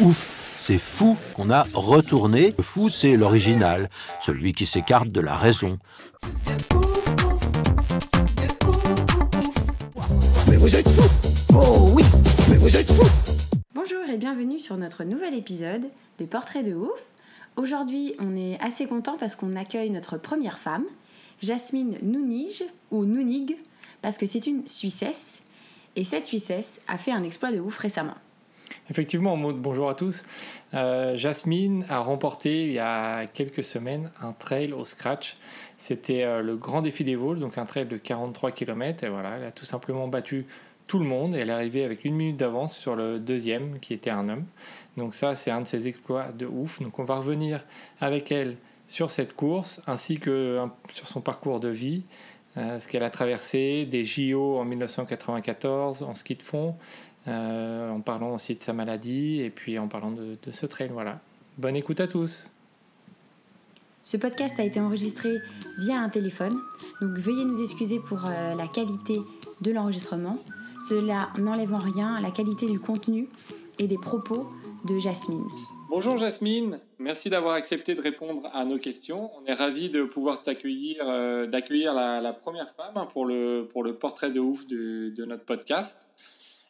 Ouf, c'est fou qu'on a retourné. Le fou, c'est l'original, celui qui s'écarte de la raison. Mais vous êtes fous Oh oui Mais vous êtes fous Bonjour et bienvenue sur notre nouvel épisode des Portraits de ouf. Aujourd'hui, on est assez content parce qu'on accueille notre première femme, Jasmine Nounig ou Nounig, parce que c'est une Suissesse. Et cette Suissesse a fait un exploit de ouf récemment. Effectivement, Maud, bonjour à tous. Euh, Jasmine a remporté il y a quelques semaines un trail au scratch. C'était euh, le grand défi des Vosges, donc un trail de 43 km. Et voilà, elle a tout simplement battu tout le monde. Et elle est arrivée avec une minute d'avance sur le deuxième, qui était un homme. Donc ça, c'est un de ses exploits de ouf. Donc on va revenir avec elle sur cette course, ainsi que sur son parcours de vie, euh, ce qu'elle a traversé, des JO en 1994 en ski de fond, euh, en parlant aussi de sa maladie et puis en parlant de, de ce trail. Voilà. Bonne écoute à tous. Ce podcast a été enregistré via un téléphone, donc veuillez nous excuser pour euh, la qualité de l'enregistrement. Cela n'enlève en rien à la qualité du contenu et des propos de Jasmine. Bonjour Jasmine, merci d'avoir accepté de répondre à nos questions. On est ravis de pouvoir t'accueillir, euh, d'accueillir la, la première femme hein, pour, le, pour le portrait de ouf de, de notre podcast.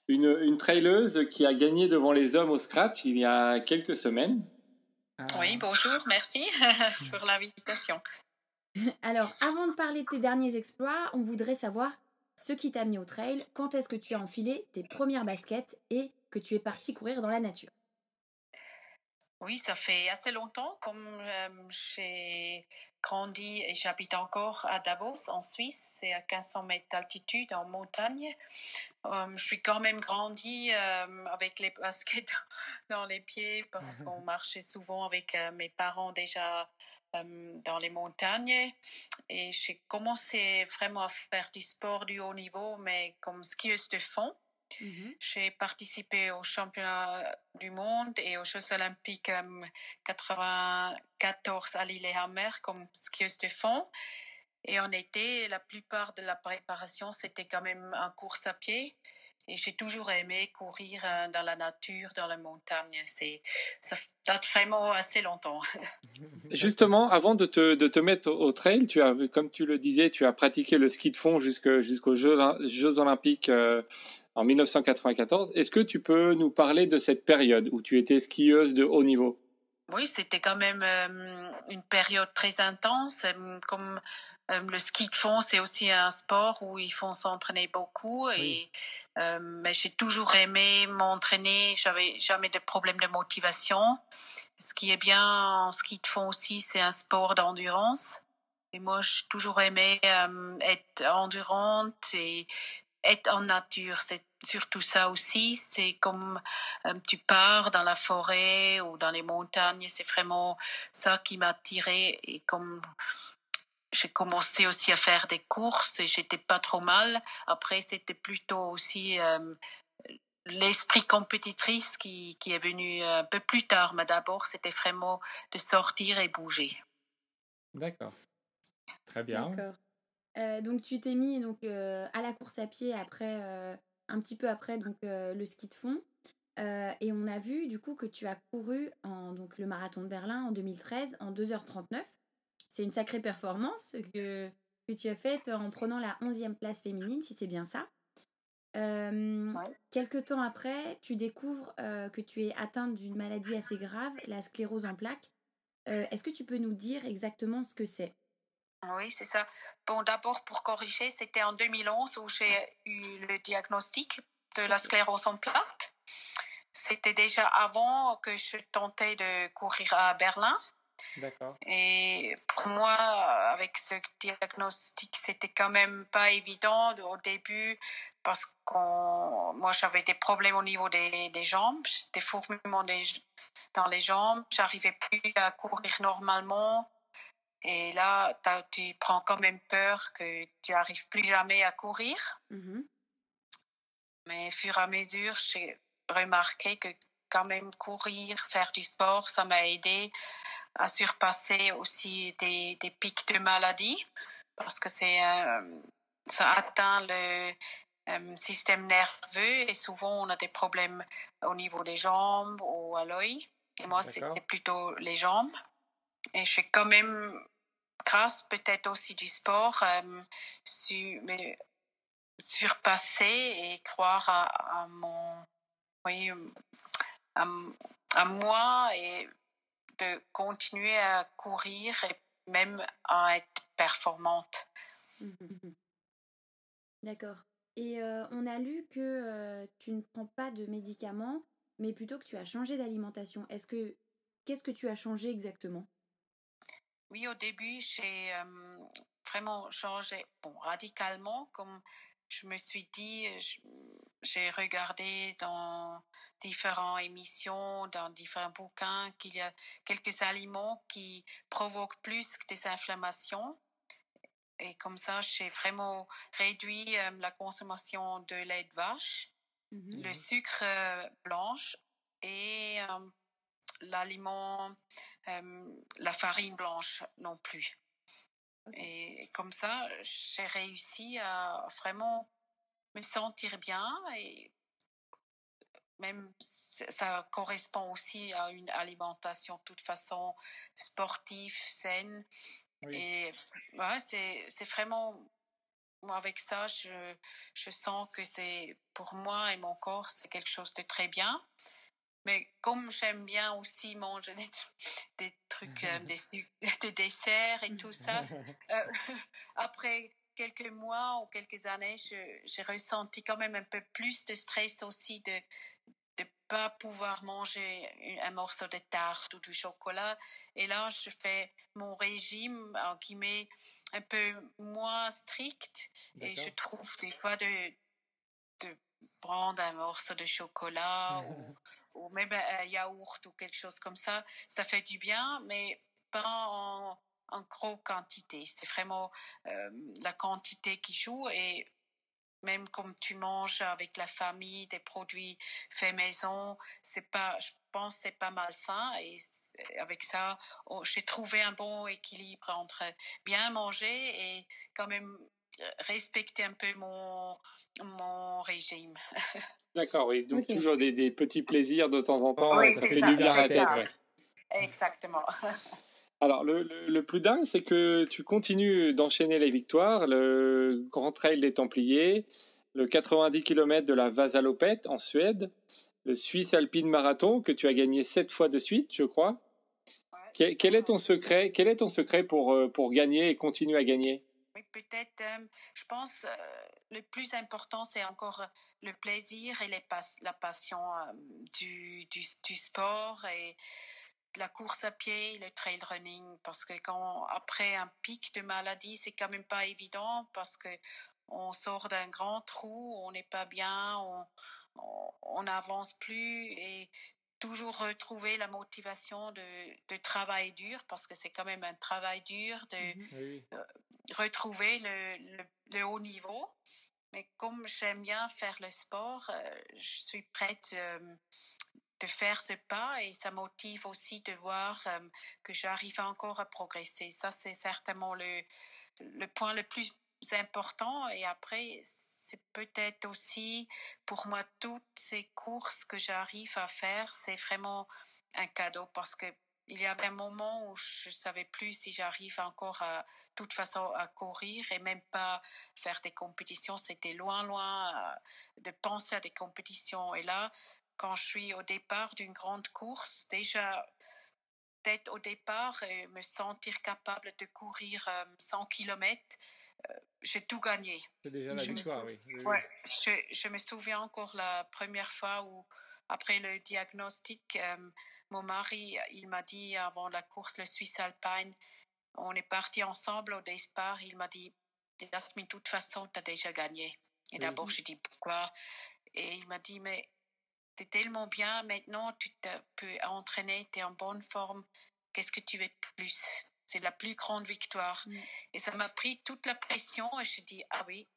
Une, une traileuse qui a gagné devant les hommes au scratch il y a quelques semaines. Oui, bonjour, merci pour l'invitation. Alors, avant de parler de tes derniers exploits, on voudrait savoir ce qui t'a mis au trail, quand est-ce que tu as enfilé tes premières baskets et que tu es parti courir dans la nature? Oui, ça fait assez longtemps, comme euh, j'ai grandi et j'habite encore à Davos, en Suisse, c'est à 1500 mètres d'altitude en montagne. Euh, je suis quand même grandi euh, avec les baskets dans les pieds parce qu'on marchait souvent avec euh, mes parents déjà dans les montagnes. Et j'ai commencé vraiment à faire du sport du haut niveau, mais comme skieuse de fond. J'ai participé aux championnats du monde et aux Jeux olympiques euh, 94 à Lillehammer comme skieuse de fond. Et en été, la plupart de la préparation, c'était quand même en course à pied. Et j'ai toujours aimé courir euh, dans la nature, dans la montagne. C'est, ça date vraiment assez longtemps. Justement, avant de te, de te mettre au, trail, tu as, comme tu le disais, tu as pratiqué le ski de fond jusqu'aux Jeux, Jeux Olympiques euh, en 1994. Est-ce que tu peux nous parler de cette période où tu étais skieuse de haut niveau? Oui, c'était quand même euh, une période très intense. Comme euh, le ski de fond, c'est aussi un sport où il faut s'entraîner beaucoup. Et, euh, mais j'ai toujours aimé m'entraîner. J'avais jamais de problème de motivation. Ce qui est bien en ski de fond aussi, c'est un sport d'endurance. Et moi, j'ai toujours aimé euh, être endurante et être en nature. C'est surtout ça aussi. C'est comme euh, tu pars dans la forêt ou dans les montagnes. C'est vraiment ça qui m'a attiré. Et comme j'ai commencé aussi à faire des courses et j'étais pas trop mal. Après, c'était plutôt aussi euh, l'esprit compétitrice qui, qui est venu un peu plus tard. Mais d'abord, c'était vraiment de sortir et bouger. D'accord. Très bien. D'accord. Euh, donc tu t'es mis donc euh, à la course à pied après euh, un petit peu après donc euh, le ski de fond Euh, et on a vu du coup que tu as couru en donc le marathon de Berlin en 2013 en 2h39. C'est une sacrée performance que, que tu as faite en prenant la 11e place féminine si c'est bien ça. Euh, Ouais. Quelques temps après, tu découvres euh, que tu es atteinte d'une maladie assez grave, la sclérose en plaques. Euh, Est-ce que tu peux nous dire exactement ce que c'est? Oui, c'est ça. Bon, d'abord, pour corriger, c'était en 2011 où j'ai eu le diagnostic de la sclérose en plaques. C'était déjà avant que je tentais de courir à Berlin. D'accord. Et pour moi, avec ce diagnostic, c'était quand même pas évident au début parce que moi j'avais des problèmes au niveau des, des jambes, des fourmillements dans les jambes, j'arrivais plus à courir normalement. Et là, tu prends quand même peur que tu n'arrives plus jamais à courir. Mmh Mais au fur et à mesure, j'ai remarqué que quand même courir, faire du sport, ça m'a aidé à surpasser aussi des, des pics de maladie parce que c'est euh, ça atteint le euh, système nerveux et souvent on a des problèmes au niveau des jambes ou à l'œil. Et moi, c'était plutôt les jambes. Et je suis quand même, grâce peut-être aussi du sport, euh, su, mais, surpasser et croire à, à mon, oui, à, à moi et de continuer à courir et même à être performante. D'accord. Et euh, on a lu que euh, tu ne prends pas de médicaments, mais plutôt que tu as changé d'alimentation. Est-ce que qu'est-ce que tu as changé exactement? Oui, au début, j'ai euh, vraiment changé bon, radicalement, comme je me suis dit, j'ai regardé dans différentes émissions, dans différents bouquins, qu'il y a quelques aliments qui provoquent plus que des inflammations. Et comme ça, j'ai vraiment réduit euh, la consommation de lait de vache, mmh le sucre euh, blanche et euh, l'aliment, la farine blanche non plus. Et comme ça, j'ai réussi à vraiment me sentir bien et même ça correspond aussi à une alimentation de toute façon sportive, saine. Et ouais, c'est vraiment, moi avec ça, je, je sens que c'est pour moi et mon corps, c'est quelque chose de très bien. Mais comme j'aime bien aussi manger des, trucs, euh, des, des, desserts et tout ça, euh, après quelques mois ou quelques années, j'ai ressenti quand même un peu plus de stress aussi de de pas pouvoir manger un morceau de tarte ou du chocolat. Et là, je fais mon régime, en guillemets, un peu moins strict. Et je trouve des fois de, de prendre un morceau de chocolat ou, même un yaourt ou quelque chose comme ça. Ça fait du bien, mais pas en, en gros quantité. C'est vraiment euh, la quantité qui joue et même comme tu manges avec la famille des produits faits maison, c'est pas, je pense, c'est pas malsain et avec ça, j'ai trouvé un bon équilibre entre bien manger et quand même respecter un peu mon, mon régime. D'accord, oui. Donc toujours des, des, petits plaisirs de temps en temps. Oui, ça fait du bien à la tête. Exactement. Alors, le, le, plus dingue, c'est que tu continues d'enchaîner les victoires. Le Grand Trail des Templiers, le 90 km de la Vasalopette en Suède, le Suisse Alpine Marathon que tu as gagné sept fois de suite, je crois. Quel, est ton secret Quel est ton secret pour, euh, pour gagner et continuer à gagner? Oui, peut-être, euh, je pense, euh, le plus important, c'est encore le plaisir et les la passion du, du, du sport et la course à pied, le trail running, parce que quand après un pic de maladie, c'est quand même pas évident parce que on sort d'un grand trou, on n'est pas bien, on n'avance plus et toujours retrouver la motivation de, de travail dur parce que c'est quand même un travail dur de mmh euh, retrouver le, le, haut niveau. Mais comme j'aime bien faire le sport, euh, je suis prête euh, de faire ce pas et ça motive aussi de voir euh, que j'arrive encore à progresser. Ça, c'est certainement le, le point le plus important. Et après, c'est peut-être aussi pour moi toutes ces courses que j'arrive à faire, c'est vraiment un cadeau parce que il y avait un moment où je savais plus si j'arrive encore à toute façon à courir et même pas faire des compétitions. C'était loin, loin euh, de penser à des compétitions. Et là, quand je suis au départ d'une grande course, déjà peut-être au départ et me sentir capable de courir 100 km, euh, j'ai tout gagné. C'est déjà la victoire, oui. Ouais, je, je, me souviens encore la première fois où, après le diagnostic, euh, mon mari, il m'a dit avant la course, le Suisse Alpine, on est parti ensemble au départ, il m'a dit, Jasmine, de toute façon, tu as déjà gagné. Et d'abord, je dis pourquoi? Et il m'a dit, mais tu es tellement bien, maintenant tu peux entraîner, tu es en bonne forme, qu'est-ce que tu veux de plus? C'est la plus grande victoire. Mm. Et ça m'a pris toute la pression et je dis, ah oui,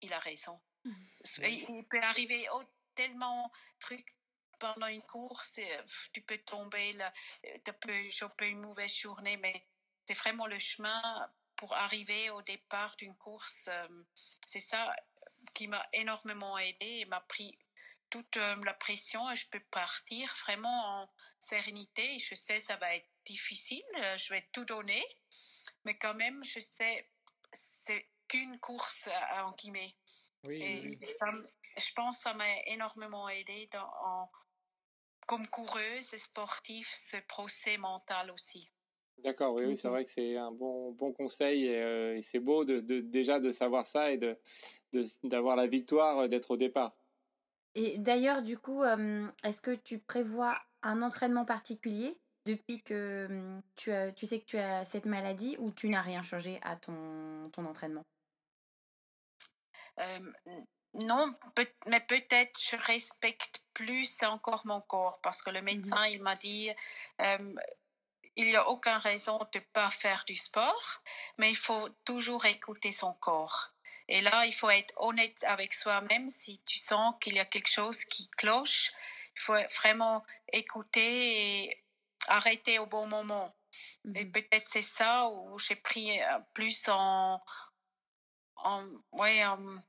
il a raison. Il peut arriver oh, tellement de trucs pendant une course, pff, tu peux tomber, là, euh, tu peux choper une mauvaise journée, mais c'est vraiment le chemin pour arriver au départ d'une course. euh, c'est ça qui m'a énormément aidé et m'a pris toute euh, la pression et je peux partir vraiment en sérénité. Je sais ça va être difficile, euh, je vais tout donner, mais quand même, je sais, c'est qu'une course euh, en guillemets. Oui, Et oui, ça je pense que ça m'a énormément aidé dans, en- comme coureuse et sportive, ce procès mental aussi. D'accord, oui, oui, c'est Ok. vrai que c'est un bon, bon conseil et, euh, et c'est beau de, de- déjà de savoir ça et de, de- d'avoir la victoire d'être au départ. Et d'ailleurs, du coup, est-ce que tu prévois un entraînement particulier depuis que hum, tu, as, tu sais que tu as cette maladie ou tu n'as rien changé à ton, ton entraînement? Euh, non, peut- mais peut-être je respecte plus encore mon corps parce que le médecin, il m'a dit, euh, il n'y a aucune raison de ne pas faire du sport, mais il faut toujours écouter son corps. Et là, il faut être honnête avec soi-même. Si tu sens qu'il y a quelque chose qui cloche, il faut vraiment écouter et arrêter au bon moment. Et Mhm. peut-être c'est ça où j'ai pris euh, plus en, en, ouais, en-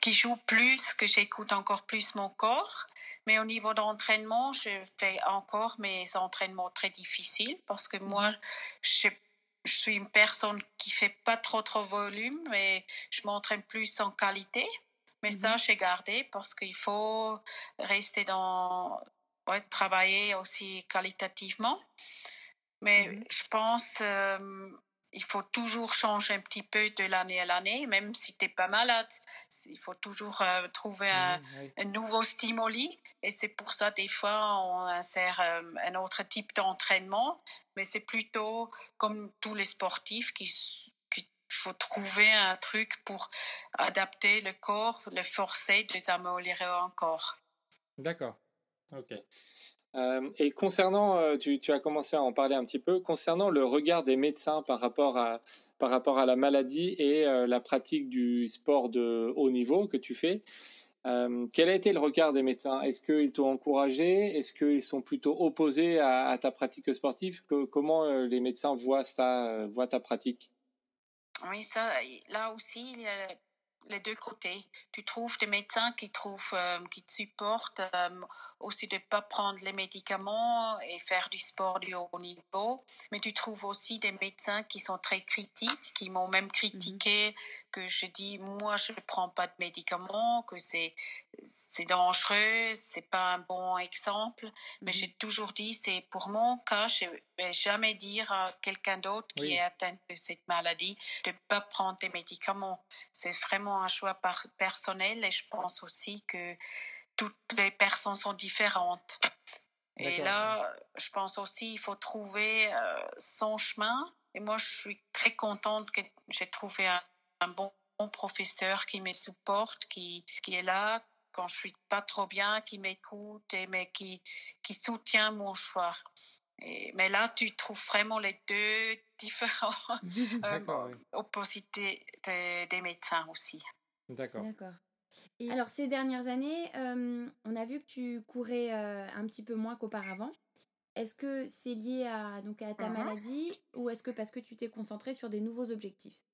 qui joue plus, que j'écoute encore plus mon corps. Mais au niveau d'entraînement, je fais encore mes entraînements très difficiles parce que moi, je, je suis une personne qui fait pas trop trop volume, mais je m'entraîne plus en qualité. Mais ça, j'ai gardé parce qu'il faut rester dans, ouais, travailler aussi qualitativement. Mais Mhm. je pense euh, il faut toujours changer un petit peu de l'année à l'année, même si tu n'es pas malade. Il faut toujours euh, trouver un, Mhm, oui. un nouveau stimuli. Et c'est pour ça, des fois, on insère euh, un autre type d'entraînement. Mais c'est plutôt comme tous les sportifs qui qu'il faut trouver un truc pour adapter le corps, le forcer de s'améliorer encore. D'accord. Ok. Euh, et concernant, euh, tu, tu as commencé à en parler un petit peu, concernant le regard des médecins par rapport à, par rapport à la maladie et euh, la pratique du sport de haut niveau que tu fais, euh, quel a été le regard des médecins? Est-ce qu'ils t'ont encouragé? Est-ce qu'ils sont plutôt opposés à, à ta pratique sportive? Que- Comment euh, les médecins voient ça, euh, voient ta pratique? Oui, ça, là aussi, il y a les deux côtés. Tu trouves des médecins qui trouvent, qui te supportent aussi de ne pas prendre les médicaments et faire du sport du haut niveau. Mais tu trouves aussi des médecins qui sont très critiques, qui m'ont même critiqué que je dis, moi, je ne prends pas de médicaments, que c'est, c'est dangereux, c'est pas un bon exemple. Mais j'ai toujours dit, c'est pour mon cas, je vais jamais dire à quelqu'un d'autre qui est atteint de cette maladie de ne pas prendre des médicaments. C'est vraiment un choix par- personnel et je pense aussi que toutes les personnes sont différentes. Et là, je pense aussi il faut trouver euh, son chemin. Et moi, je suis très contente que j'ai trouvé un, un bon, bon professeur qui me supporte, qui, qui est là quand je suis pas trop bien, qui m'écoute et mais qui, qui soutient mon choix. Et, mais là, tu trouves vraiment les deux différents euh, oui. opposités des- des médecins aussi. D'accord. D'accord. Et alors, ces dernières années, euh, on a vu que tu courais euh, un petit peu moins qu'auparavant. Est-ce que c'est lié à, donc, à ta Mhm. maladie ou est-ce que parce que tu t'es concentré sur des nouveaux objectifs?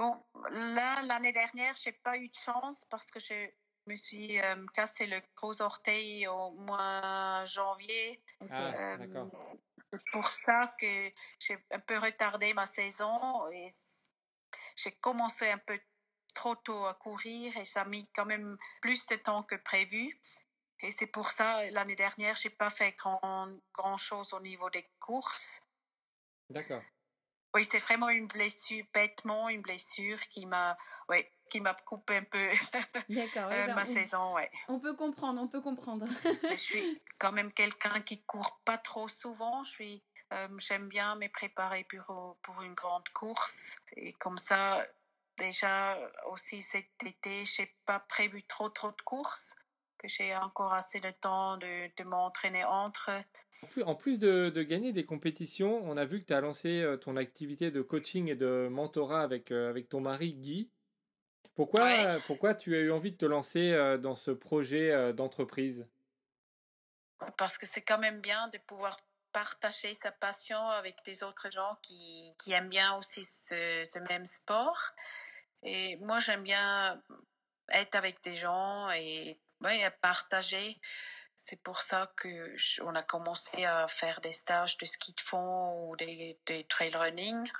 Bon, là, l'année dernière, j'ai pas eu de chance parce que je me suis euh, cassé le gros orteil au mois janvier. Ah, Euh, d'accord. c'est pour ça que j'ai un peu retardé ma saison et j'ai commencé un peu trop tôt à courir et ça a mis quand même plus de temps que prévu. Et c'est pour ça, l'année dernière, j'ai pas fait grand, grand chose au niveau des courses. D'accord. Oui, c'est vraiment une blessure, bêtement, une blessure qui m'a, ouais, qui m'a coupé un peu euh, ma on- saison, ouais. on, peut comprendre, on peut comprendre. Je suis quand même quelqu'un qui court pas trop souvent. Je suis J'aime bien me préparer pour, pour une grande course. Et comme ça, déjà aussi cet été, j'ai pas prévu trop trop de courses, que j'ai encore assez de temps de, de m'entraîner entre. En plus de, de, gagner des compétitions, on a vu que tu as lancé euh, ton activité de coaching et de mentorat avec, euh, avec ton mari Guy. Pourquoi, ouais. pourquoi tu as eu envie de te lancer euh, dans ce projet d'entreprise? Parce que c'est quand même bien de pouvoir partager sa passion avec des autres gens qui, qui aiment bien aussi ce, ce même sport. Et moi, j'aime bien être avec des gens et ouais, partager. C'est pour ça que on a commencé à faire des stages de ski de fond ou des, trail running.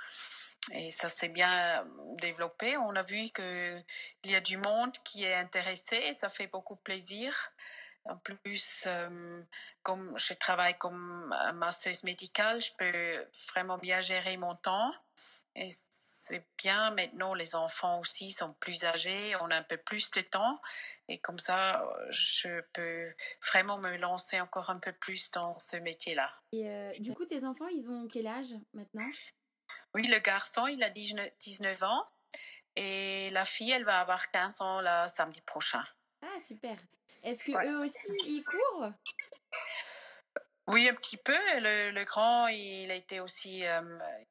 Et ça s'est bien développé. On a vu que il y a du monde qui est intéressé. Ça fait beaucoup plaisir. En plus, euh, comme je travaille comme masseuse médicale, je peux vraiment bien gérer mon temps. Et c'est bien maintenant, les enfants aussi sont plus âgés, on a un peu plus de temps. Et comme ça, je peux vraiment me lancer encore un peu plus dans ce métier-là. Et euh, du coup, tes enfants, ils ont quel âge maintenant? Oui, le garçon, il a 19, 19 ans. Et la fille, elle va avoir 15 ans le samedi prochain. Ah, super. Est-ce que ouais. eux aussi, ils courent? Oui, un petit peu. Le, le, grand, il a été aussi, euh,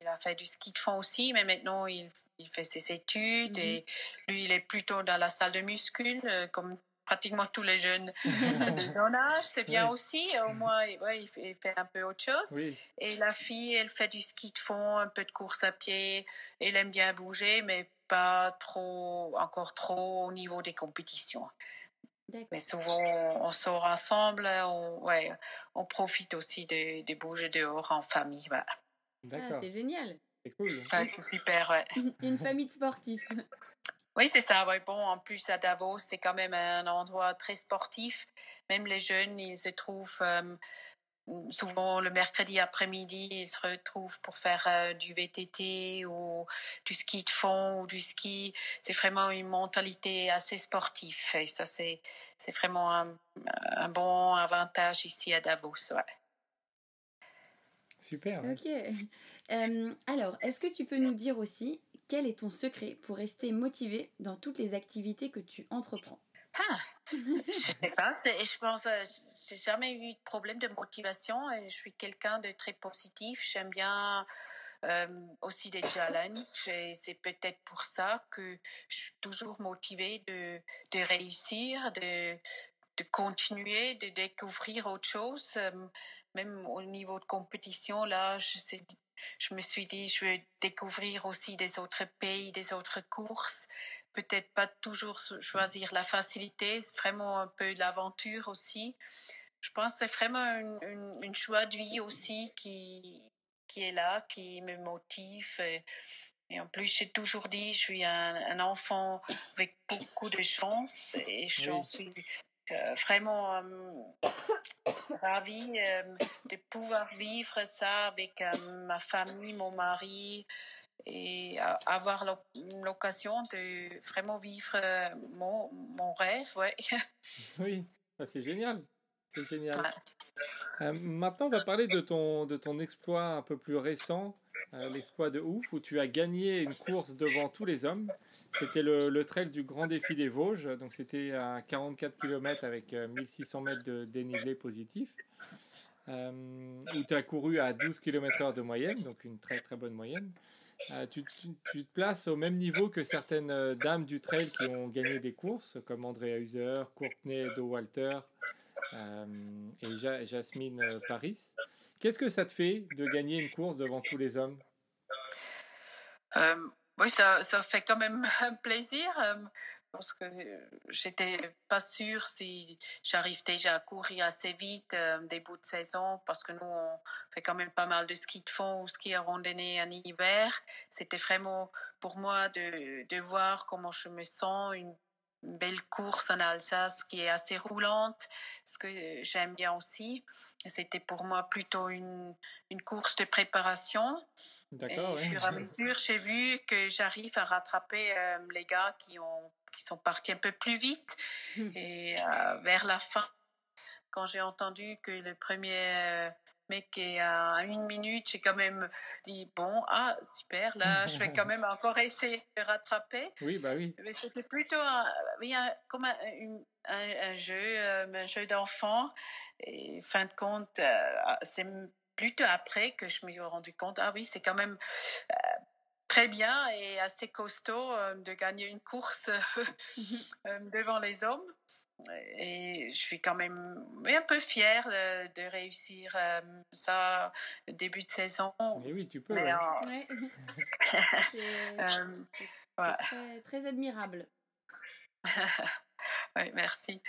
il a fait du ski de fond aussi, mais maintenant il, il fait ses études mmh. et lui, il est plutôt dans la salle de muscule, euh, comme pratiquement tous les jeunes de son âge. C'est bien oui. aussi. Au moins, ouais, il, fait, il, fait, un peu autre chose. Oui. Et la fille, elle fait du ski de fond, un peu de course à pied. Elle aime bien bouger, mais pas trop, encore trop au niveau des compétitions. Mais souvent, on sort ensemble, on, ouais, on profite aussi de, de bouger dehors en famille. Voilà. Ah, c'est génial. C'est cool. Ouais, c'est super, ouais. Une famille de sportifs. Oui, c'est ça. Ouais. Bon, en plus, à Davos, c'est quand même un endroit très sportif. Même les jeunes, ils se trouvent euh, souvent le mercredi après-midi, ils se retrouvent pour faire euh, du VTT ou du ski de fond ou du ski. C'est vraiment une mentalité assez sportive et ça, c'est, c'est vraiment un, un, bon avantage ici à Davos. Ouais. Super. Ok. Euh, alors, est-ce que tu peux nous dire aussi quel est ton secret pour rester motivé dans toutes les activités que tu entreprends? Ah, je sais pas, je pense, j'ai jamais eu de problème de motivation et je suis quelqu'un de très positif. J'aime bien euh, aussi des challenges et c'est peut-être pour ça que je suis toujours motivée de, de réussir, de, de continuer, de découvrir autre chose. Même au niveau de compétition, là, je sais, je me suis dit, je vais découvrir aussi des autres pays, des autres courses. Peut-être pas toujours choisir la facilité, c'est vraiment un peu l'aventure aussi. Je pense que c'est vraiment une, une, une, choix de vie aussi qui, qui est là, qui me motive. Et, et en plus, j'ai toujours dit, je suis un, un, enfant avec beaucoup de chance et j'en suis euh, vraiment euh, ravie euh, de pouvoir vivre ça avec ma famille, mon mari et avoir l'occasion de vraiment vivre mon, mon rêve. Ouais. Oui, c'est génial. C'est génial. Ouais. maintenant, on va parler de ton, de ton exploit un peu plus récent, l'exploit de ouf, où tu as gagné une course devant tous les hommes. C'était le, le, trail du Grand Défi des Vosges, donc c'était à 44 km avec 1600 mètres de dénivelé positif, euh, où tu as couru à 12 km/h de moyenne, donc une très très bonne moyenne. Euh, tu, tu, te places au même niveau que certaines euh, dames du trail qui ont gagné des courses, comme Andrea Huser, Courtney Walter euh, et ja Jasmine Paris. Qu'est-ce que ça te fait de gagner une course devant tous les hommes? Oui, ça, ça fait quand même plaisir parce que j'étais pas sûre si j'arrive déjà à courir assez vite euh, début de saison parce que nous on fait quand même pas mal de ski de fond ou ski à randonnée en hiver. C'était vraiment pour moi de, de voir comment je me sens une une belle course en Alsace qui est assez roulante, ce que j'aime bien aussi. C'était pour moi plutôt une, une course de préparation. D'accord. Au ouais. fur et à mesure, j'ai vu que j'arrive à rattraper euh, les gars qui, ont, qui sont partis un peu plus vite. Mmh. Et euh, vers la fin, quand j'ai entendu que le premier, euh, mais qu'à une minute, j'ai quand même dit, bon, ah, super, là, je vais quand même encore essayer de rattraper. Oui, bah oui. Mais c'était plutôt un, comme un, un, jeu, un jeu d'enfant. Et fin de compte, c'est plutôt après que je me suis rendu compte, ah oui, c'est quand même très bien et assez costaud de gagner une course devant les hommes. Et je suis quand même un peu fière de, réussir ça début de saison. Mais oui, tu peux. c'est très, admirable. oui, merci.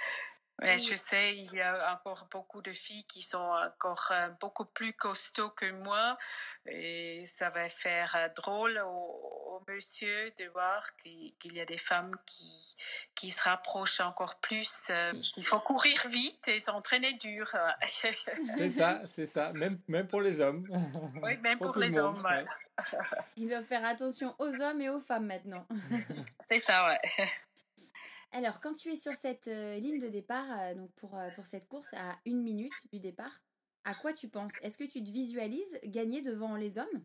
Mais je sais, il y a encore beaucoup de filles qui sont encore beaucoup plus costauds que moi et ça va faire drôle au, monsieur de voir qu'il y a des femmes qui, qui se rapprochent encore plus. Il faut courir vite et s'entraîner dur. c'est ça, c'est ça, même, même pour les hommes. Oui, même pour, les hommes. Il doit faire attention aux hommes et aux femmes maintenant. c'est ça, ouais. Alors, quand tu es sur cette euh, ligne de départ, euh, donc pour, euh, pour cette course à une minute du départ, à quoi tu penses? Est-ce que tu te visualises gagner devant les hommes?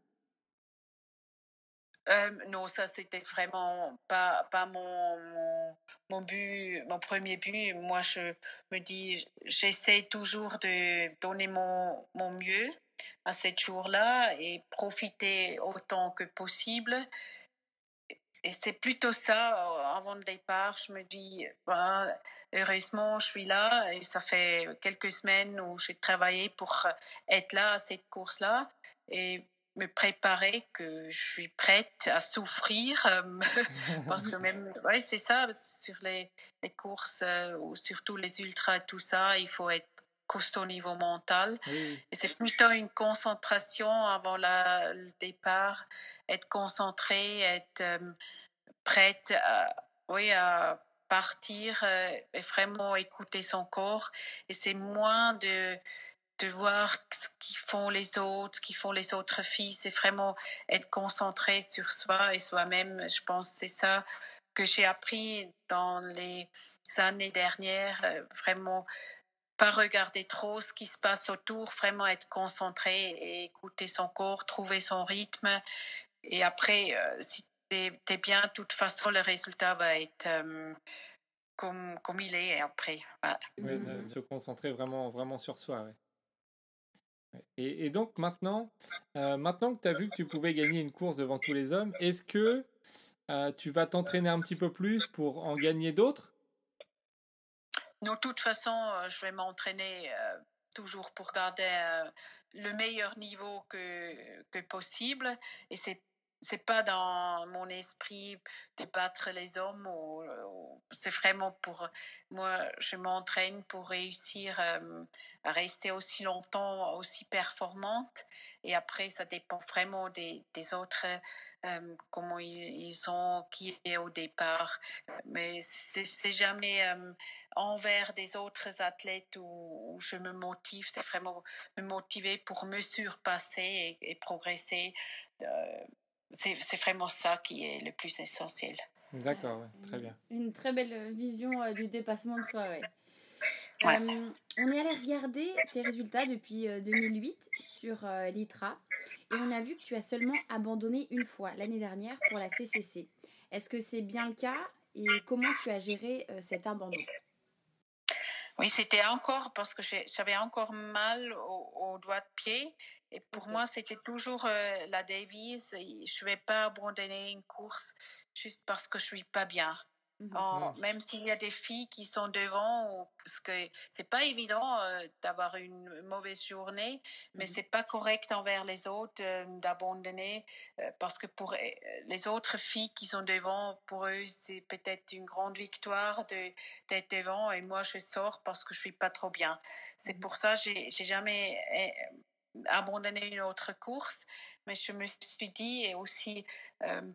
Non, ça c'était vraiment pas, pas mon, mon, mon, but, mon premier but. Moi, je me dis, j'essaie toujours de donner mon, mon mieux à cette jour-là et profiter autant que possible c'est plutôt ça, euh, avant le départ, je me dis, ben, heureusement, je suis là et ça fait quelques semaines où j'ai travaillé pour être là à cette course-là et me préparer que je suis prête à souffrir euh, parce que même ouais c'est ça sur les, courses euh, ou surtout les ultras tout ça il faut être costaud au niveau mental. Et c'est plutôt une concentration avant la, le départ, être concentré, être euh, prête à, oui, à partir euh, et vraiment écouter son corps. Et c'est moins de de voir ce qu'ils font les autres, ce qu'ils font les autres filles, c'est vraiment être concentré sur soi et soi-même. Je pense que c'est ça que j'ai appris dans les années dernières, euh, vraiment pas regarder trop ce qui se passe autour, vraiment être concentré et écouter son corps, trouver son rythme. Et après, euh, si tu es, bien, de toute façon, le résultat va être euh, comme, comme il est après. Oui, se concentrer vraiment, vraiment sur soi. Et, et, donc maintenant, euh, maintenant que tu as vu que tu pouvais gagner une course devant tous les hommes, est-ce que tu vas t'entraîner un petit peu plus pour en gagner d'autres? De toute façon, euh, je vais m'entraîner euh, toujours pour garder euh, le meilleur niveau que, que possible. Et c'est c'est pas dans mon esprit de battre les hommes ou, c'est vraiment pour moi je m'entraîne pour réussir à rester aussi longtemps aussi performante et après ça dépend vraiment des, des autres comment ils, sont qui est au départ mais c'est jamais envers des autres athlètes où, je me motive, c'est vraiment me motiver pour me surpasser et, progresser. Euh, c'est vraiment ça qui est le plus essentiel. D'accord, très bien. Une très belle vision euh, du dépassement de soi, ouais. Euh, on est allé regarder tes résultats depuis 2008 sur l'ITRA et on a vu que tu as seulement abandonné une fois l'année dernière pour la CCC. Est-ce que c'est bien le cas et comment tu as géré cet abandon? Oui, c'était encore parce que j'avais encore mal au, doigt de pied. Et pour moi, c'était toujours la devise. Je ne vais pas abandonner une course juste parce que je suis pas bien. Mmh même s'il y a des filles qui sont devant, parce que c'est pas évident euh, d'avoir une mauvaise journée, mais mmh c'est pas correct envers les autres euh, d'abandonner, euh, parce que pour les autres filles qui sont devant, pour eux c'est peut-être une grande victoire de d'être devant, et moi je sors parce que je suis pas trop bien. C'est mmh pour ça j'ai j'ai jamais abandonné une autre course, mais je me suis dit et aussi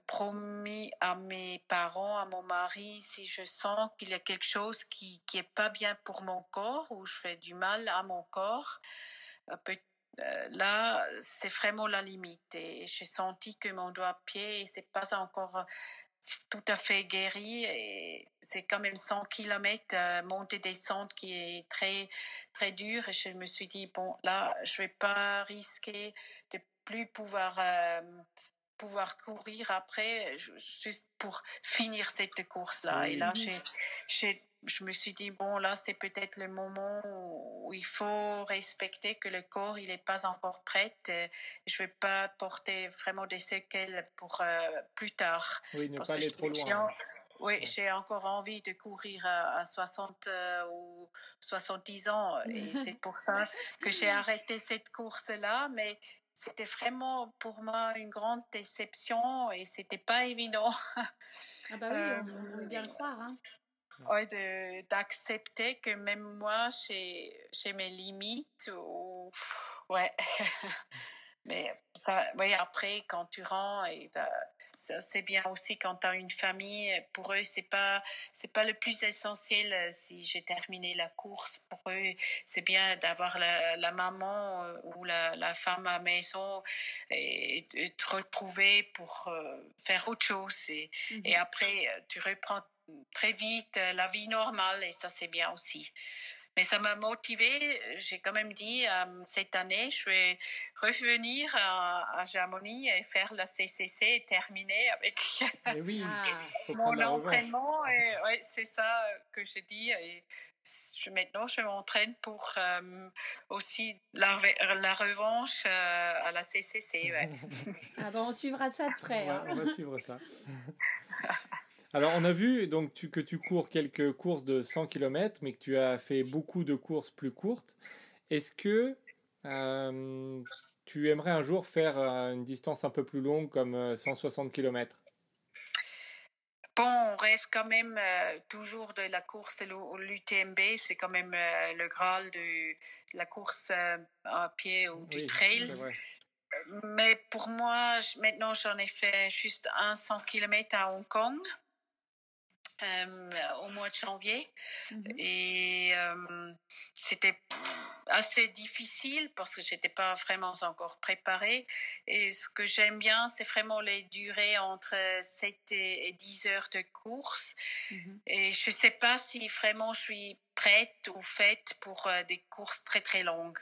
promis à mes parents, à mon mari, si je sens qu'il y a quelque chose qui qui est pas bien pour mon corps ou je fais du mal à mon corps, là c'est vraiment la limite. Et j'ai senti que mon doigt pied c'est pas encore tout à fait guéri et c'est quand même 100 km montée descente qui est très très dur et je me suis dit bon là je vais pas risquer de plus pouvoir pouvoir courir après juste pour finir cette course là et là j'ai je me suis dit, bon, là, c'est peut-être le moment où il faut respecter que le corps, il n'est pas encore prêt. Je ne vais pas porter vraiment des séquelles pour euh, plus tard. Oui, ne pas aller trop loin. Oui, j'ai encore envie de courir à, 60 euh, ou 70 ans et c'est pour ça que j'ai arrêté cette course-là. Mais c'était vraiment pour moi une grande déception et c'était pas évident. Ah bah oui, on, on peut bien le croire. Hein ouais, d'accepter que même moi, j'ai mes limites. Ou, ouais. Mais ça, ouais, après, quand tu rends, et c'est bien aussi quand tu as une famille, pour eux, c'est pas, c'est pas le plus essentiel euh, si j'ai terminé la course. Pour eux, c'est bien d'avoir la, la, maman euh, ou la, la, femme à maison et, et te retrouver pour euh, faire autre chose. Et, mmh et après, tu reprends très vite la vie normale et ça c'est bien aussi. Mais ça m'a motivé. J'ai quand même dit euh, cette année, je vais revenir à, à et faire la CCC et terminer avec oui, mon entraînement. Et ouais, c'est ça que j'ai dit. Et je, maintenant, je m'entraîne pour euh, aussi la, la revanche à la CCC. ah ben, on suivra ça de près. Hein. on va suivre ça. Alors, on a vu donc tu, que tu cours quelques courses de 100 km, mais que tu as fait beaucoup de courses plus courtes. Est-ce que euh, tu aimerais un jour faire euh, une distance un peu plus longue, comme 160 euh, km Bon, on rêve quand même toujours de la course l'UTMB, c'est quand même le graal de, la course à pied ou du trail. Mais pour moi, maintenant, j'en ai fait juste un 100 km à Hong Kong. Euh, au mois de janvier. Mmh Et c'était assez difficile parce que j'étais pas vraiment encore préparée. Et ce que j'aime bien, c'est vraiment les durées entre 7 et 10 heures de course. Mmh et je sais pas si vraiment je suis prête ou faite pour euh, des courses très très longues.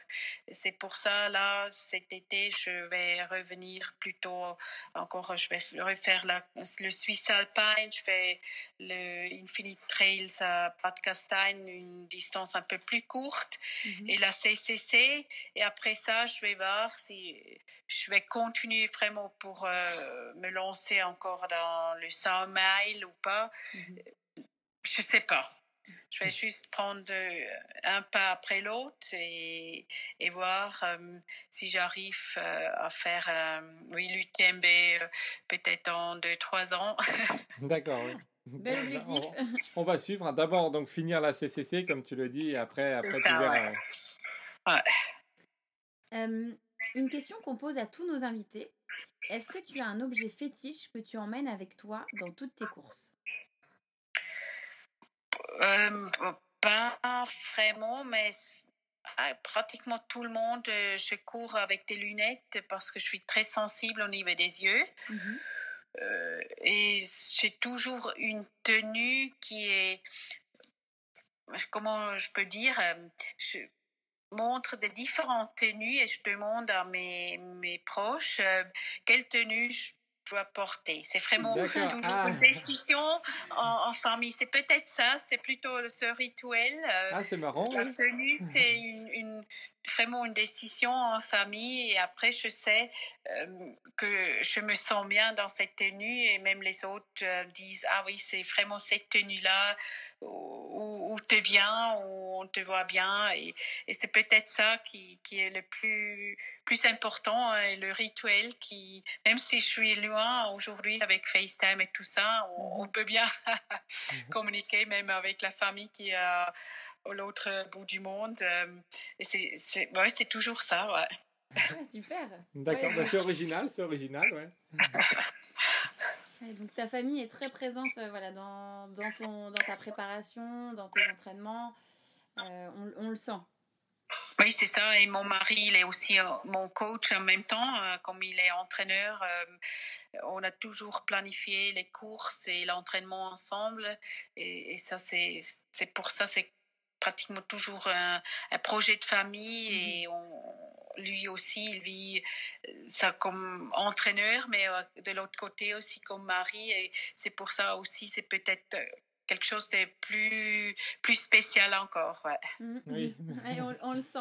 C'est pour ça, là, cet été, je vais revenir plutôt encore, je vais refaire la, le Swiss Alpine, je fais le Infinite Trails à Castagne, une distance un peu plus courte, mhm. et la CCC. Et après ça, je vais voir si je vais continuer vraiment pour euh, me lancer encore dans le 100 miles ou pas. Mhm. Je sais pas. Je vais juste prendre euh, un pas après l'autre et, et voir euh, si j'arrive euh, à faire oui, l'UTMB peut-être en 2-3 ans. D'accord, oui. Bel objectif. On, va suivre. D'abord, donc finir la CCC, comme tu le dis, et après, après tu verras. une question qu'on pose à tous nos invités. Est-ce que tu as un objet fétiche que tu emmènes avec toi dans toutes tes courses? Euh, pas vraiment, mais ah, pratiquement tout le monde, euh, je cours avec des lunettes parce que je suis très sensible au niveau des yeux. Mmh euh, et j'ai toujours une tenue qui est, comment je peux dire, je montre des différentes tenues et je demande à mes, mes proches quelle tenue je dois porter. C'est vraiment ah. une décision en, famille. C'est peut-être ça, c'est plutôt ce rituel. Euh, ah, c'est marrant. La tenue, c'est une, vraiment une décision en famille et après, je sais que je me sens bien dans cette tenue et même les autres euh, disent Ah oui, c'est vraiment cette tenue-là où, où tu es bien, où on te voit bien. Et, et c'est peut-être ça qui, qui, est le plus, plus important, hein, le rituel qui, même si je suis loin aujourd'hui avec FaceTime et tout ça, on, on peut bien communiquer même avec la famille qui est à l'autre bout du monde. Euh, et c'est ouais, toujours ça, ouais. Ah, super. D'accord, bah, c'est original, c'est original, ouais. donc ta famille est très présente euh, voilà, dans, dans, ton, dans ta préparation, dans tes entraînements. Euh, on, on, le sent. Oui, c'est ça. Et mon mari, il est aussi euh, mon coach en même temps, comme il est entraîneur. On a toujours planifié les courses et l'entraînement ensemble. Et, ça, c'est pour ça, c'est pratiquement toujours un, projet de famille. Et on, lui aussi, il vit ça comme entraîneur, mais de l'autre côté aussi comme mari. Et c'est pour ça aussi, c'est peut-être quelque chose de plus, plus spécial encore. Ouais. Mm. Oui. on, le sent.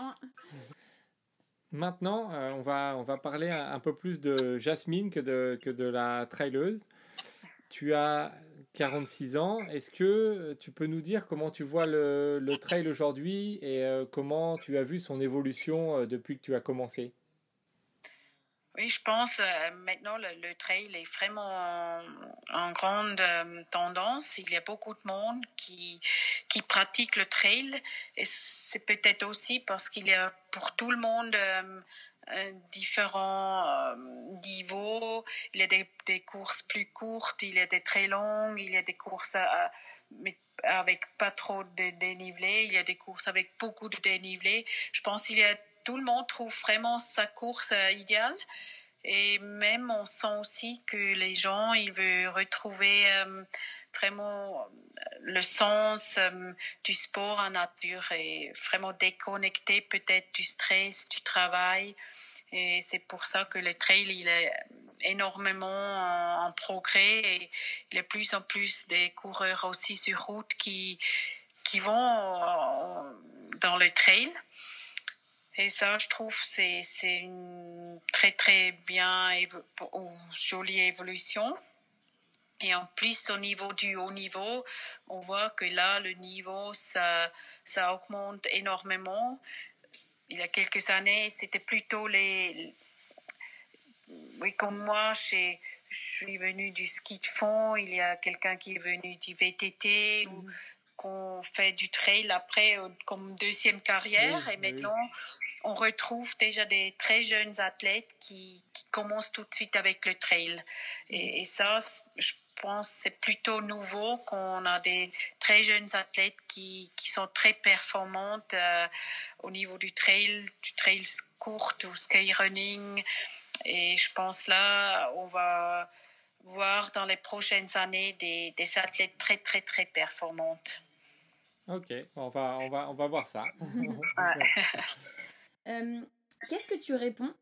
Maintenant, euh, on, va, on va parler un, peu plus de Jasmine que de, que de la traileuse. Tu as 46 ans. Est-ce que tu peux nous dire comment tu vois le, le trail aujourd'hui et euh, comment tu as vu son évolution euh, depuis que tu as commencé? Oui, je pense euh, maintenant le, le, trail est vraiment en, grande euh, tendance. Il y a beaucoup de monde qui, qui pratique le trail et c'est peut-être aussi parce qu'il y a pour tout le monde euh, différents niveaux. Il y a des, courses plus courtes, il y a des très longues, il y a des courses mais avec pas trop de dénivelé, il y a des courses avec beaucoup de dénivelé. Je pense qu'il y a tout le monde trouve vraiment sa course euh, idéale. Et même, on sent aussi que les gens, ils veulent retrouver euh, vraiment euh, le sens du sport en nature et vraiment déconnecter peut-être du stress, du travail. Et c'est pour ça que le trail, il est énormément en, progrès il y a plus en plus des coureurs aussi sur route qui, qui vont dans le trail. Et ça, je trouve, c'est c'est une très très bien ou jolie évolution. Et en plus, au niveau du haut niveau, on voit que là, le niveau, ça, ça augmente énormément. Il y a quelques années, c'était plutôt les... Oui, comme moi, je suis venu du ski de fond, il y a quelqu'un qui est venu du VTT, ou mhm. qu'on fait du trail après euh, comme deuxième carrière. et maintenant, on retrouve déjà des très jeunes athlètes qui, commencent tout de suite avec le trail. Et, ça, je pense, c'est plutôt nouveau qu'on a des très jeunes athlètes qui, sont très performantes euh, au niveau du trail, du trail court ou skyrunning. Et je pense là, on va voir dans les prochaines années des, des athlètes très, très, très performantes. Ok, on va, on va, on va voir ça. Euh, qu'est-ce que tu réponds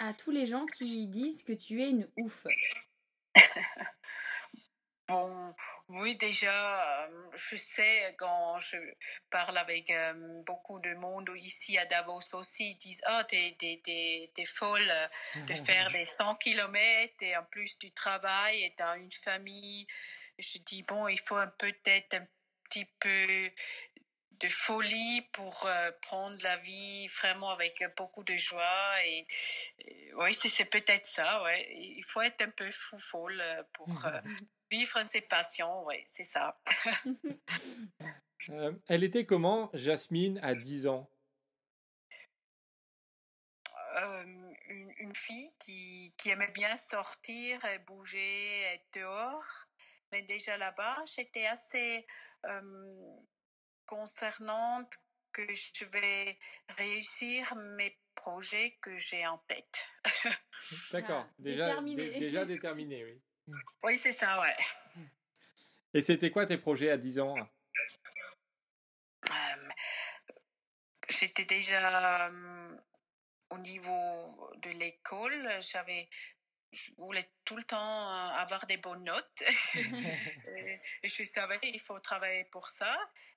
à tous les gens qui disent que tu es une ouf? Bon, oui, déjà, euh, je sais quand je parle avec euh, beaucoup de monde ici à Davos aussi, ils disent Ah, t'es, t'es, t'es, folle de faire des 100 km et en plus du travail et t'as une famille. Je dis Bon, il faut peut-être un petit peu de folie pour euh, prendre la vie vraiment avec beaucoup de joie et, oui c'est peut-être ça ouais il faut être un peu fou folle pour vivre ses passions ouais c'est ça. Elle était comment Jasmine à 10 ans? Une, une, fille qui, qui, aimait bien sortir et bouger être dehors. Mais déjà là-bas j'étais assez concernant que je vais réussir mes projets que j'ai en tête. D'accord, déjà déjà déterminé, oui. Oui, c'est ça, ouais. Et c'était quoi tes projets à 10 ans? Euh, J'étais déjà euh, au niveau de l'école, j'avais je voulais tout le temps avoir des bonnes notes. et je savais qu'il faut travailler pour ça.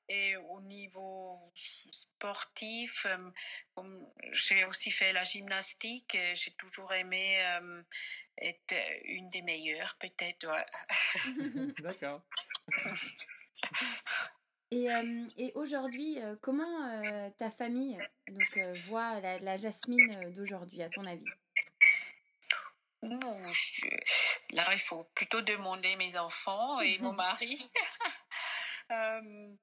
Et au niveau sportif, j'ai aussi fait la gymnastique. J'ai toujours aimé euh, être une des meilleures, peut-être. D'accord. Et, et aujourd'hui, comment ta famille donc, voit la, la Jasmine d'aujourd'hui, à ton avis? Là, il faut plutôt demander mes enfants et mon mari.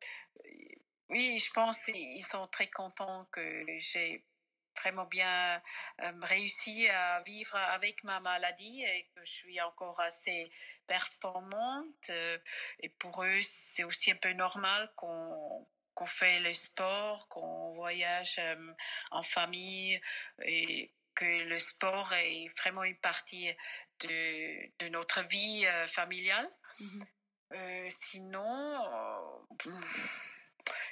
oui, je pense qu'ils sont très contents que j'ai vraiment bien réussi à vivre avec ma maladie et que je suis encore assez performante. et pour eux, c'est aussi un peu normal qu'on qu'on fait le sport, qu'on voyage en famille et que le sport est vraiment une partie de, de notre vie familiale. Mmh sinon,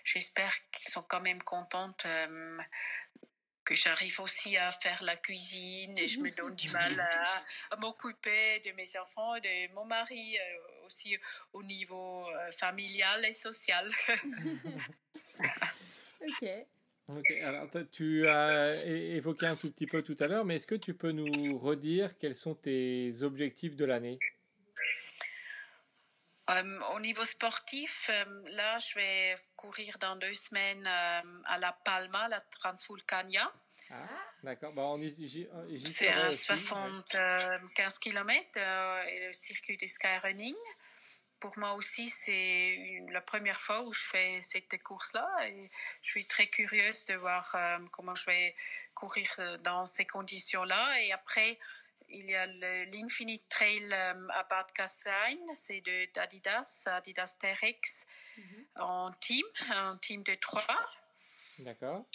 j'espère qu'ils sont quand même contentes que j'arrive aussi à faire la cuisine et je me donne du mal à, m'occuper de mes enfants, de mon mari euh, aussi au niveau euh, familial et social. ok. Ok, alors tu as évoqué un tout petit peu tout à l'heure, mais est-ce que tu peux nous redire quels sont tes objectifs de l'année? Euh, au niveau sportif, là, je vais courir dans deux semaines euh, à La Palma, la Transvulcania. Ah, d'accord. Bon, c'est un 75 km et le circuit de skyrunning. Pour moi aussi, c'est la première fois où je fais cette course-là et je suis très curieuse de voir euh, comment je vais courir dans ces conditions-là. Et après, il y a l'Infinite Trail à Bad Gastein, c'est de Adidas, Adidas TRX mhm. en team, en team de trois. D'accord.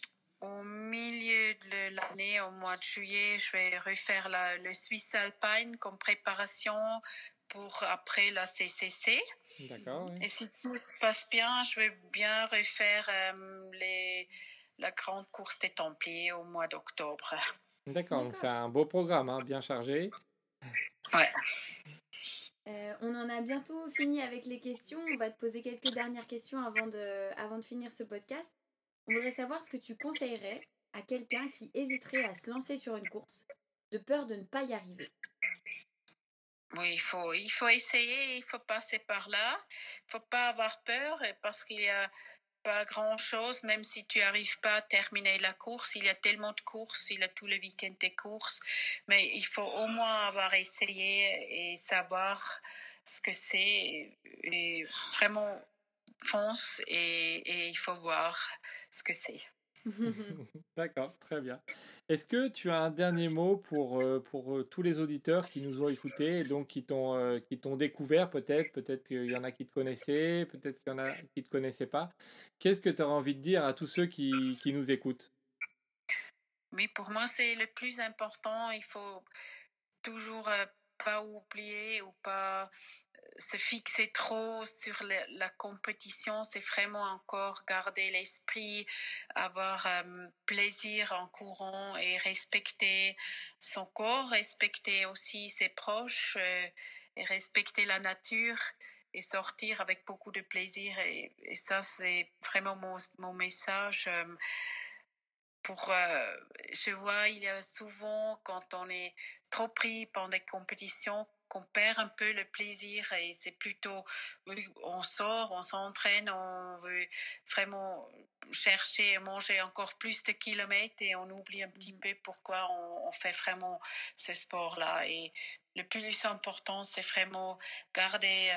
Au milieu de l'année, au mois de juillet, je vais refaire la, le Swiss Alpine comme préparation pour après la CCC. D'accord. Et si tout se passe bien, je vais bien refaire les, la grande course des Templiers au mois d'octobre. D'accord, donc c'est un beau programme, hein, bien chargé. Ouais. Euh, on en a bientôt fini avec les questions. On va te poser quelques dernières questions avant de, avant de finir ce podcast. On voudrait savoir ce que tu conseillerais à quelqu'un qui hésiterait à se lancer sur une course de peur de ne pas y arriver. Oui, il faut, il faut essayer, il faut passer par là. Il faut pas avoir peur parce qu'il y a pas grand-chose, même si tu n'arrives pas à terminer la course. Il y a tellement de courses, il y a tous les week-ends des courses, mais il faut au moins avoir essayé et savoir ce que c'est. Vraiment, fonce et, et il faut voir ce que c'est. D'accord, très bien. Est-ce que tu as un dernier mot pour, euh, pour euh, tous les auditeurs qui nous ont écoutés et donc qui t'ont euh, qui découvert peut-être Peut-être qu'il y en a qui te connaissaient, peut-être qu'il y en a qui ne te connaissaient pas. Qu'est-ce que tu aurais envie de dire à tous ceux qui, qui nous écoutent? Oui, pour moi, c'est le plus important. Il faut toujours pas oublier ou pas se fixer trop sur la, compétition, c'est vraiment encore garder l'esprit, avoir euh, plaisir en courant et respecter son corps, respecter aussi ses proches euh, et respecter la nature et sortir avec beaucoup de plaisir. Et, ça, c'est vraiment mon, mon message. Euh, pour, je vois, il y a souvent, quand on est trop pris pendant des compétitions, qu'on perd un peu le plaisir et c'est plutôt on sort, on s'entraîne, on veut vraiment chercher à manger encore plus de kilomètres et on oublie un petit mmh. peu pourquoi on, fait vraiment ce sport-là. Et le plus important, c'est vraiment garder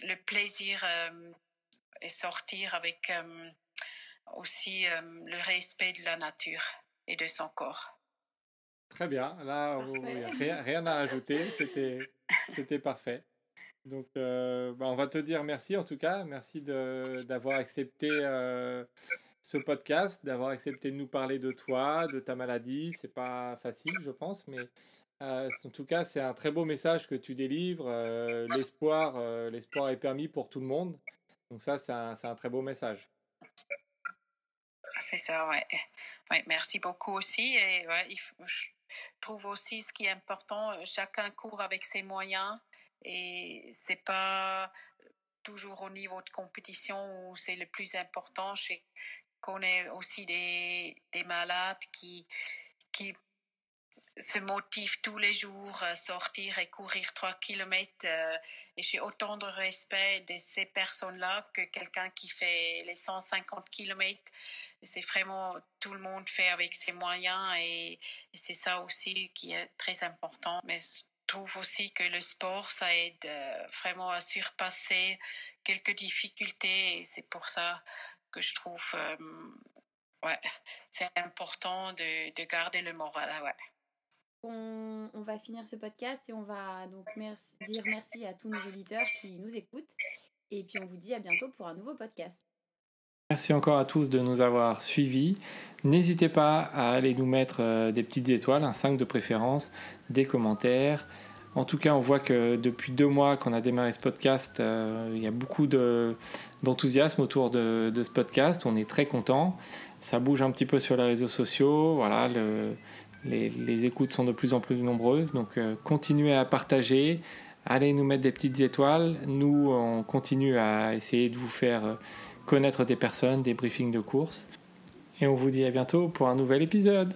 le plaisir et sortir avec aussi le respect de la nature et de son corps. Très bien. Là, il n'y a rien, rien, à ajouter. C'était, c'était parfait. Donc, euh, bah, on va te dire merci en tout cas. Merci d'avoir accepté euh, ce podcast, d'avoir accepté de nous parler de toi, de ta maladie. C'est pas facile, je pense, mais euh, en tout cas, c'est un très beau message que tu délivres. l'espoir, l'espoir est permis pour tout le monde. Donc ça, c'est un, un très beau message. C'est ça, ouais. ouais merci beaucoup aussi. Et trouve aussi ce qui est important, euh, chacun court avec ses moyens et c'est pas toujours au niveau de compétition où c'est le plus important. Je connais aussi des, des malades qui, qui se motivent tous les jours à sortir et courir 3 km. Euh, et j'ai autant de respect de ces personnes-là que quelqu'un qui fait les 150 km c'est vraiment tout le monde fait avec ses moyens et, c'est ça aussi qui est très important. Mais je trouve aussi que le sport, ça aide euh, vraiment à surpasser quelques difficultés et c'est pour ça que je trouve, euh, ouais, c'est important de, de, garder le moral. Ouais. On, va finir ce podcast et on va donc dire merci à tous nos auditeurs qui nous écoutent. Et puis on vous dit à bientôt pour un nouveau podcast. Merci encore à tous de nous avoir suivis. N'hésitez pas à aller nous mettre euh, des petites étoiles, un 5 de préférence, des commentaires. En tout cas, on voit que depuis deux mois qu'on a démarré ce podcast, euh, il y a beaucoup d'enthousiasme autour de, ce podcast. On est très content. Ça bouge un petit peu sur les réseaux sociaux. Voilà, les, écoutes sont de plus en plus nombreuses. Donc, euh, continuez à partager. Allez nous mettre des petites étoiles. Nous, on continue à essayer de vous faire euh, connaître des personnes, des briefings de course. Et on vous dit à bientôt pour un nouvel épisode.